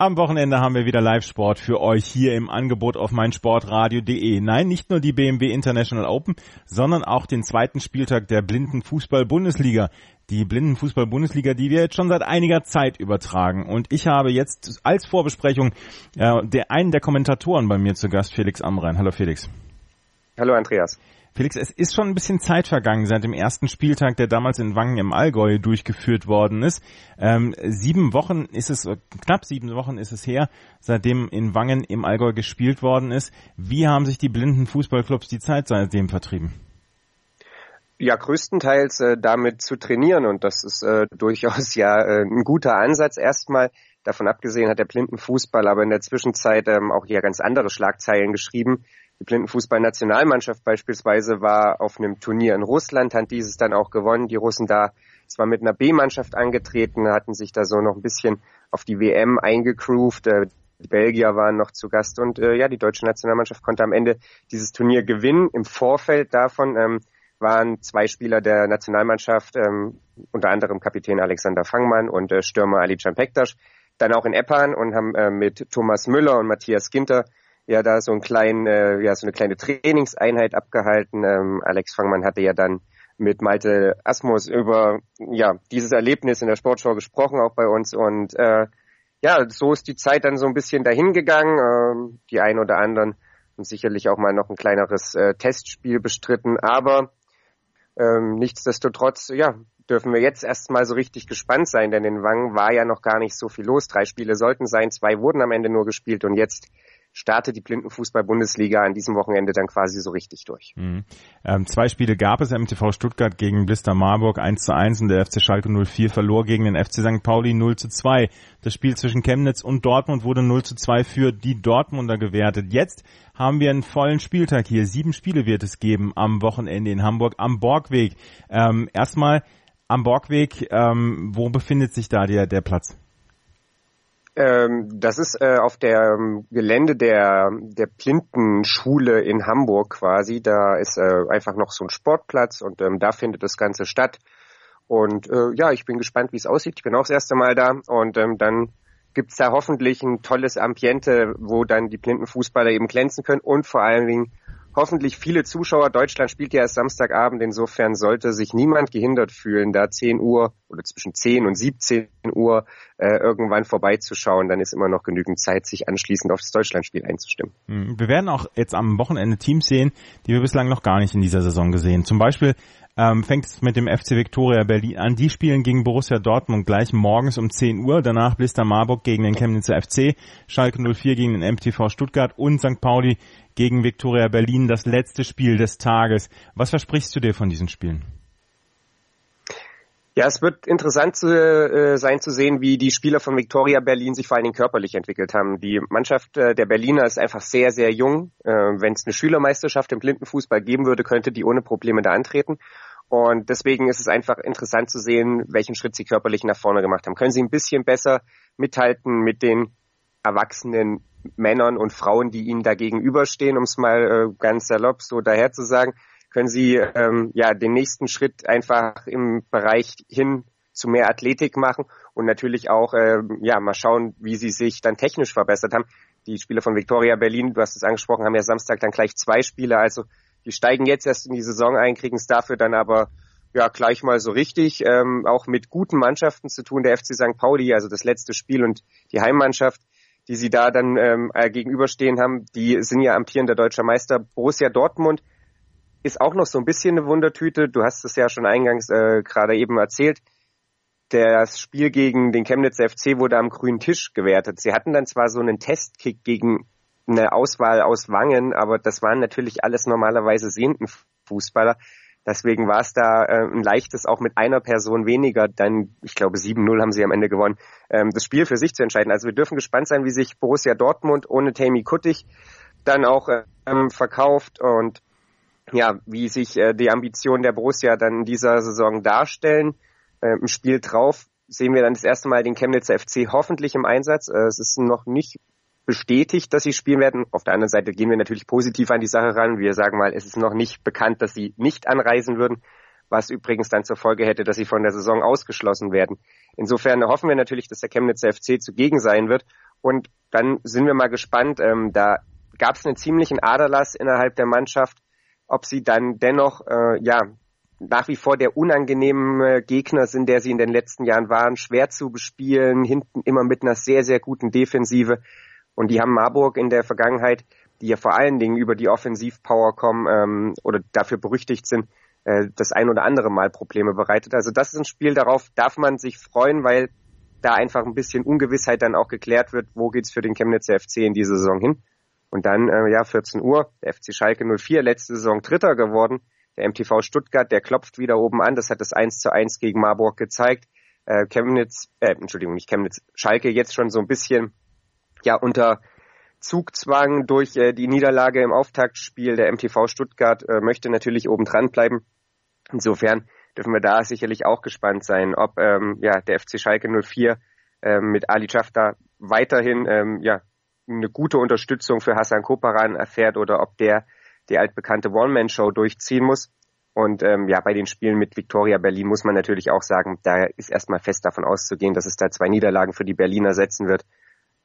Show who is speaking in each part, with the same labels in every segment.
Speaker 1: Am Wochenende haben wir wieder Live-Sport für euch hier im Angebot auf meinsportradio.de. Nein, nicht nur die BMW International Open, sondern auch den zweiten Spieltag der Blindenfußball-Bundesliga. Die Blindenfußball-Bundesliga, die wir jetzt schon seit einiger Zeit übertragen. Und ich habe jetzt als Vorbesprechung äh, der, einen der Kommentatoren bei mir zu Gast, Felix Amrein. Hallo Felix.
Speaker 2: Hallo Andreas.
Speaker 1: Felix, es ist schon ein bisschen Zeit vergangen seit dem ersten Spieltag, der damals in Wangen im Allgäu durchgeführt worden ist. Ähm, sieben Wochen ist es, knapp sieben Wochen ist es her, seitdem in Wangen im Allgäu gespielt worden ist. Wie haben sich die blinden Fußballclubs die Zeit seitdem vertrieben?
Speaker 2: Ja, größtenteils äh, damit zu trainieren und das ist äh, durchaus ja äh, ein guter Ansatz. Erstmal davon abgesehen hat der Blindenfußball aber in der Zwischenzeit ähm, auch hier ganz andere Schlagzeilen geschrieben. Die Blindenfußballnationalmannschaft beispielsweise war auf einem Turnier in Russland, hat dieses dann auch gewonnen. Die Russen da zwar mit einer B-Mannschaft angetreten, hatten sich da so noch ein bisschen auf die WM eingegroovt. Äh, die Belgier waren noch zu Gast und äh, ja, die deutsche Nationalmannschaft konnte am Ende dieses Turnier gewinnen. Im Vorfeld davon ähm, waren zwei Spieler der Nationalmannschaft, ähm, unter anderem Kapitän Alexander Fangmann und äh, Stürmer Ali Can Pektas, dann auch in Eppan und haben äh, mit Thomas Müller und Matthias Ginter ja da so einen kleinen, äh, ja so eine kleine Trainingseinheit abgehalten. Ähm, Alex Fangmann hatte ja dann mit Malte Asmus über ja dieses Erlebnis in der Sportschau gesprochen, auch bei uns und äh, ja, so ist die Zeit dann so ein bisschen dahin gegangen. Ähm, die einen oder anderen haben sicherlich auch mal noch ein kleineres äh, Testspiel bestritten, aber ähm, nichtsdestotrotz, ja, dürfen wir jetzt erstmal so richtig gespannt sein, denn in Wangen war ja noch gar nicht so viel los. Drei Spiele sollten sein, zwei wurden am Ende nur gespielt und jetzt startet die Blindenfußball-Bundesliga an diesem Wochenende dann quasi so richtig durch.
Speaker 1: Mhm. Ähm, zwei Spiele gab es, MTV Stuttgart gegen Blister Marburg 1 zu 1 und der FC Schalke 04 verlor gegen den FC St. Pauli 0 zu 2. Das Spiel zwischen Chemnitz und Dortmund wurde 0 zu 2 für die Dortmunder gewertet. Jetzt haben wir einen vollen Spieltag hier. Sieben Spiele wird es geben am Wochenende in Hamburg am Borgweg. Ähm, erstmal am Borgweg, ähm, wo befindet sich da der, der Platz?
Speaker 2: Ähm, das ist äh, auf dem Gelände der, der Plintenschule in Hamburg quasi. Da ist äh, einfach noch so ein Sportplatz und ähm, da findet das Ganze statt. Und äh, ja, ich bin gespannt, wie es aussieht. Ich bin auch das erste Mal da und ähm, dann gibt's da hoffentlich ein tolles Ambiente, wo dann die Blindenfußballer eben glänzen können und vor allen Dingen hoffentlich viele Zuschauer. Deutschland spielt ja erst Samstagabend, insofern sollte sich niemand gehindert fühlen, da 10 Uhr oder zwischen 10 und 17 Uhr äh, irgendwann vorbeizuschauen. Dann ist immer noch genügend Zeit, sich anschließend auf das Deutschlandspiel einzustimmen.
Speaker 1: Hm, wir werden auch jetzt am Wochenende Teams sehen, die wir bislang noch gar nicht in dieser Saison gesehen. Zum Beispiel ähm, fängt es mit dem FC Viktoria Berlin an. Die spielen gegen Borussia Dortmund gleich morgens um 10 Uhr. Danach Blister Marburg gegen den Chemnitzer FC, Schalke 04 gegen den MTV Stuttgart und St. Pauli gegen Viktoria Berlin. Das letzte Spiel des Tages. Was versprichst du dir von diesen Spielen?
Speaker 2: Ja, es wird interessant zu, äh, sein zu sehen, wie die Spieler von Victoria Berlin sich vor allen Dingen körperlich entwickelt haben. Die Mannschaft äh, der Berliner ist einfach sehr, sehr jung. Äh, Wenn es eine Schülermeisterschaft im Blindenfußball geben würde, könnte die ohne Probleme da antreten. Und deswegen ist es einfach interessant zu sehen, welchen Schritt sie körperlich nach vorne gemacht haben. Können sie ein bisschen besser mithalten mit den erwachsenen Männern und Frauen, die ihnen da gegenüberstehen, um es mal äh, ganz salopp so daher zu sagen, können sie ähm, ja den nächsten Schritt einfach im Bereich hin zu mehr Athletik machen und natürlich auch äh, ja mal schauen, wie sie sich dann technisch verbessert haben. Die Spieler von Victoria Berlin, du hast es angesprochen, haben ja Samstag dann gleich zwei Spiele, also die steigen jetzt erst in die Saison ein, kriegen es dafür dann aber ja gleich mal so richtig, ähm, auch mit guten Mannschaften zu tun. Der FC St. Pauli, also das letzte Spiel und die Heimmannschaft, die sie da dann ähm, äh, gegenüberstehen haben, die sind ja amtierender deutscher Meister. Borussia Dortmund ist auch noch so ein bisschen eine Wundertüte. Du hast es ja schon eingangs äh, gerade eben erzählt. Das Spiel gegen den Chemnitzer FC wurde am grünen Tisch gewertet. Sie hatten dann zwar so einen Testkick gegen eine Auswahl aus Wangen, aber das waren natürlich alles normalerweise sehenden Fußballer. Deswegen war es da äh, ein leichtes, auch mit einer Person weniger, dann, ich glaube 7-0 haben sie am Ende gewonnen, ähm, das Spiel für sich zu entscheiden. Also wir dürfen gespannt sein, wie sich Borussia Dortmund ohne Tammy Kuttig dann auch ähm, verkauft und ja, wie sich äh, die Ambitionen der Borussia dann in dieser Saison darstellen. Äh, Im Spiel drauf sehen wir dann das erste Mal den Chemnitzer FC hoffentlich im Einsatz. Äh, es ist noch nicht bestätigt, dass sie spielen werden. Auf der anderen Seite gehen wir natürlich positiv an die Sache ran. Wir sagen mal, es ist noch nicht bekannt, dass sie nicht anreisen würden, was übrigens dann zur Folge hätte, dass sie von der Saison ausgeschlossen werden. Insofern hoffen wir natürlich, dass der Chemnitzer FC zugegen sein wird. Und dann sind wir mal gespannt. Ähm, da gab es einen ziemlichen Aderlass innerhalb der Mannschaft, ob sie dann dennoch äh, ja nach wie vor der unangenehme Gegner sind, der sie in den letzten Jahren waren, schwer zu bespielen, hinten immer mit einer sehr, sehr guten Defensive. Und die haben Marburg in der Vergangenheit, die ja vor allen Dingen über die Offensivpower kommen ähm, oder dafür berüchtigt sind, äh, das ein oder andere Mal Probleme bereitet. Also das ist ein Spiel, darauf darf man sich freuen, weil da einfach ein bisschen Ungewissheit dann auch geklärt wird, wo geht's für den Chemnitzer FC in diese Saison hin. Und dann, äh, ja, 14 Uhr, der FC Schalke 04, letzte Saison Dritter geworden. Der MTV Stuttgart, der klopft wieder oben an. Das hat das 1 zu 1 gegen Marburg gezeigt. Äh, Chemnitz, äh, Entschuldigung, nicht Chemnitz, Schalke jetzt schon so ein bisschen ja unter Zugzwang durch äh, die Niederlage im Auftaktspiel der MTV Stuttgart äh, möchte natürlich oben dran bleiben. Insofern dürfen wir da sicherlich auch gespannt sein, ob ähm, ja der FC Schalke 04 ähm, mit Ali Schafter weiterhin ähm, ja eine gute Unterstützung für Hassan Koparan erfährt oder ob der die altbekannte One-Man-Show durchziehen muss. Und ähm, ja, bei den Spielen mit Victoria Berlin muss man natürlich auch sagen, da ist erstmal fest davon auszugehen, dass es da zwei Niederlagen für die Berliner setzen wird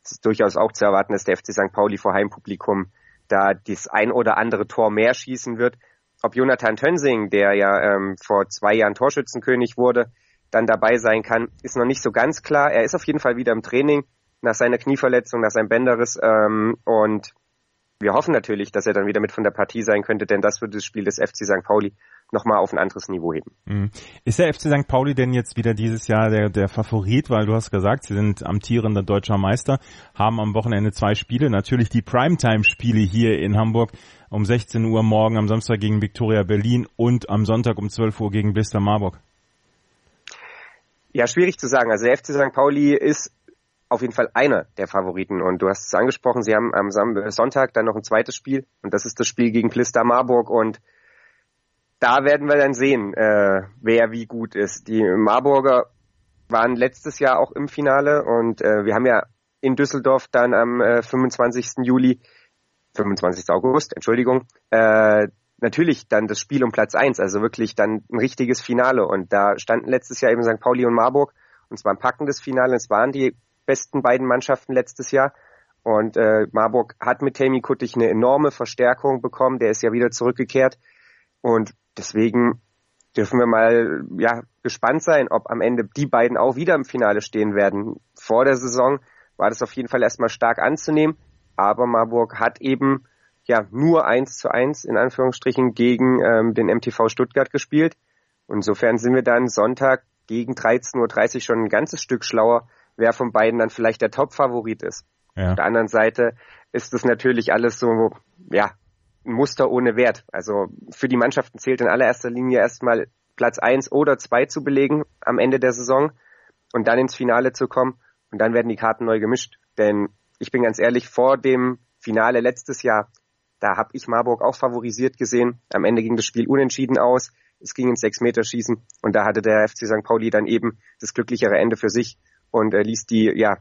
Speaker 2: es ist durchaus auch zu erwarten, dass der FC St. Pauli vor Heimpublikum da das ein oder andere Tor mehr schießen wird. Ob Jonathan Tönsing, der ja ähm, vor zwei Jahren Torschützenkönig wurde, dann dabei sein kann, ist noch nicht so ganz klar. Er ist auf jeden Fall wieder im Training nach seiner Knieverletzung, nach seinem Bänderriss ähm, und wir hoffen natürlich, dass er dann wieder mit von der Partie sein könnte, denn das würde das Spiel des FC St. Pauli nochmal auf ein anderes Niveau heben.
Speaker 1: Mhm. Ist der FC St. Pauli denn jetzt wieder dieses Jahr der, der Favorit? Weil du hast gesagt, sie sind amtierender deutscher Meister, haben am Wochenende zwei Spiele, natürlich die Primetime-Spiele hier in Hamburg um 16 Uhr morgen am Samstag gegen Viktoria Berlin und am Sonntag um 12 Uhr gegen Blister Marburg.
Speaker 2: Ja, schwierig zu sagen. Also der FC St. Pauli ist auf jeden Fall einer der Favoriten. Und du hast es angesprochen, sie haben am Sonntag dann noch ein zweites Spiel und das ist das Spiel gegen Plister Marburg und da werden wir dann sehen, äh, wer wie gut ist. Die Marburger waren letztes Jahr auch im Finale und äh, wir haben ja in Düsseldorf dann am äh, 25. Juli, 25. August, Entschuldigung, äh, natürlich dann das Spiel um Platz eins, also wirklich dann ein richtiges Finale. Und da standen letztes Jahr eben St. Pauli und Marburg und es war ein packendes Finale. Es waren die besten beiden Mannschaften letztes Jahr. Und äh, Marburg hat mit Tammy Kuttig eine enorme Verstärkung bekommen. Der ist ja wieder zurückgekehrt. Und deswegen dürfen wir mal ja gespannt sein, ob am Ende die beiden auch wieder im Finale stehen werden. Vor der Saison war das auf jeden Fall erstmal stark anzunehmen, aber Marburg hat eben ja nur eins zu eins in Anführungsstrichen gegen ähm, den MTV Stuttgart gespielt. insofern sind wir dann Sonntag gegen 13.30 Uhr schon ein ganzes Stück schlauer, wer von beiden dann vielleicht der Top-Favorit ist. Ja. Auf der anderen Seite ist es natürlich alles so, ja, ein Muster ohne Wert. Also für die Mannschaften zählt in allererster Linie erstmal Platz eins oder zwei zu belegen am Ende der Saison und dann ins Finale zu kommen und dann werden die Karten neu gemischt. Denn ich bin ganz ehrlich, vor dem Finale letztes Jahr, da habe ich Marburg auch favorisiert gesehen. Am Ende ging das Spiel unentschieden aus. Es ging ins Sechs-Meter-Schießen und da hatte der FC St. Pauli dann eben das glücklichere Ende für sich und äh, ließ die ja,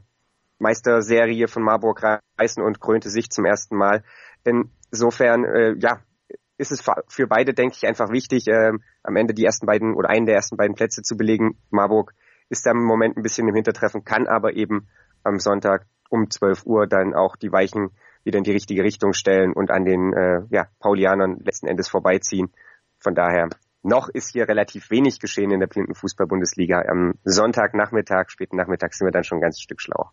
Speaker 2: Meisterserie von Marburg reißen und krönte sich zum ersten Mal. Insofern, äh, ja, ist es für beide, denke ich, einfach wichtig, äh, am Ende die ersten beiden oder einen der ersten beiden Plätze zu belegen. Marburg ist da im Moment ein bisschen im Hintertreffen, kann aber eben am Sonntag um 12 Uhr dann auch die Weichen wieder in die richtige Richtung stellen und an den äh, ja, Paulianern letzten Endes vorbeiziehen. Von daher noch ist hier relativ wenig geschehen in der Blindenfußball-Bundesliga. Am Sonntagnachmittag, späten Nachmittag sind wir dann schon ein ganzes Stück schlauer.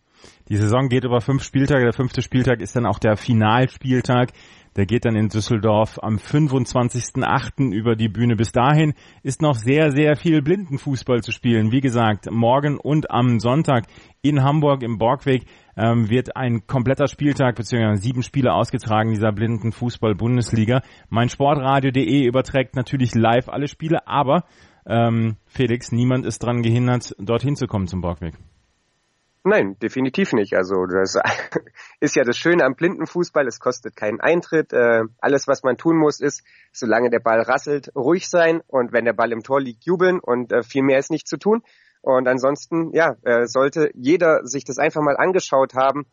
Speaker 1: Die Saison geht über fünf Spieltage. Der fünfte Spieltag ist dann auch der Finalspieltag. Der geht dann in Düsseldorf am 25.08. über die Bühne. Bis dahin ist noch sehr, sehr viel Blindenfußball zu spielen. Wie gesagt, morgen und am Sonntag in Hamburg im Borgweg. Ähm, wird ein kompletter Spieltag bzw. sieben Spiele ausgetragen dieser blinden Fußball-Bundesliga. Mein Sportradio.de überträgt natürlich live alle Spiele, aber ähm, Felix, niemand ist daran gehindert, dorthin zu kommen zum Borgweg.
Speaker 2: Nein, definitiv nicht. Also das ist ja das Schöne am Blindenfußball, es kostet keinen Eintritt. Äh, alles, was man tun muss, ist, solange der Ball rasselt, ruhig sein und wenn der Ball im Tor liegt, jubeln und äh, viel mehr ist nicht zu tun. Und ansonsten, ja, äh, sollte jeder sich das einfach mal angeschaut haben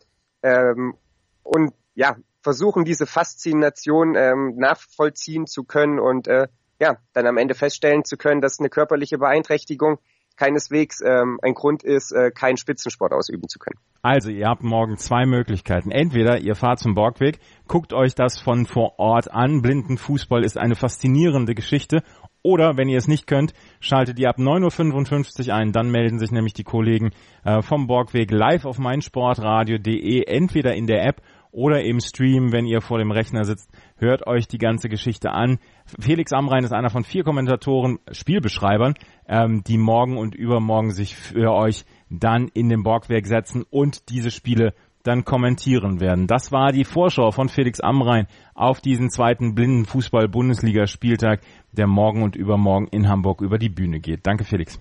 Speaker 2: ähm, und ja, versuchen, diese Faszination ähm, nachvollziehen zu können und äh, ja, dann am Ende feststellen zu können, dass eine körperliche Beeinträchtigung keineswegs ähm, ein Grund ist, äh, keinen Spitzensport ausüben zu können.
Speaker 1: Also, ihr habt morgen zwei Möglichkeiten. Entweder ihr fahrt zum Borgweg, guckt euch das von vor Ort an. Blindenfußball ist eine faszinierende Geschichte. Oder wenn ihr es nicht könnt, schaltet ihr ab 9.55 Uhr ein. Dann melden sich nämlich die Kollegen äh, vom Borgweg live auf meinsportradio.de, entweder in der App oder im Stream, wenn ihr vor dem Rechner sitzt. Hört euch die ganze Geschichte an. Felix Amrein ist einer von vier Kommentatoren, Spielbeschreibern, ähm, die morgen und übermorgen sich für euch dann in den Borgwerk setzen und diese Spiele dann kommentieren werden. Das war die Vorschau von Felix Amrein auf diesen zweiten blinden Fußball-Bundesliga-Spieltag, der morgen und übermorgen in Hamburg über die Bühne geht. Danke, Felix.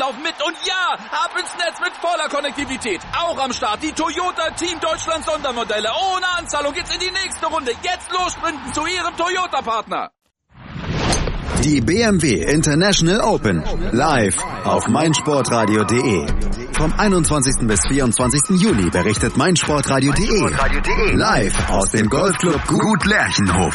Speaker 3: laufen mit und ja, ab ins Netz mit voller Konnektivität. Auch am Start die Toyota Team Deutschland Sondermodelle. Ohne Anzahlung geht's in die nächste Runde. Jetzt los sprinten zu Ihrem Toyota-Partner.
Speaker 4: Die BMW International Open. Live auf meinsportradio.de. Vom 21. bis 24. Juli berichtet meinsportradio.de. Live aus dem Golfclub Gut Lerchenhof.